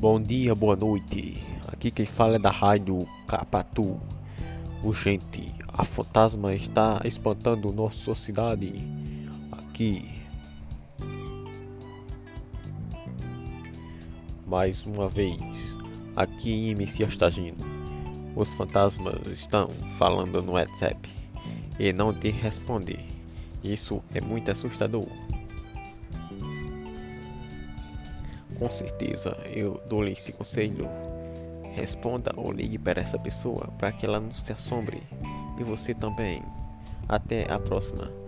Bom dia, boa noite. Aqui quem fala é da rádio Capatu. Gente, a fantasma está espantando nossa cidade. Aqui. Mais uma vez, aqui em Messias Tagino. Os fantasmas estão falando no WhatsApp e não te responder. Isso é muito assustador. Com certeza eu dou-lhe esse conselho. Responda ou ligue para essa pessoa para que ela não se assombre. E você também. Até a próxima.